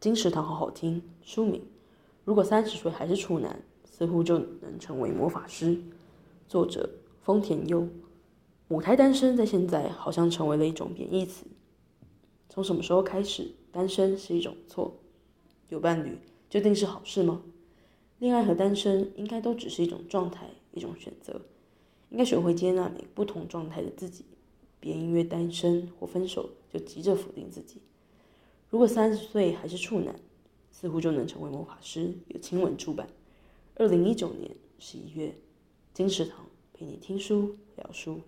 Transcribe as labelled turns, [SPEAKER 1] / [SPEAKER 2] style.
[SPEAKER 1] 金石堂好好听。书名：如果三十岁还是处男，似乎就能成为魔法师。作者：丰田优。母胎单身在现在好像成为了一种贬义词。从什么时候开始，单身是一种错？有伴侣就定是好事吗？恋爱和单身应该都只是一种状态，一种选择。应该学会接纳每不同状态的自己，别因为单身或分手就急着否定自己。如果三十岁还是处男，似乎就能成为魔法师。有亲吻出版，二零一九年十一月，金石堂陪你听书聊书。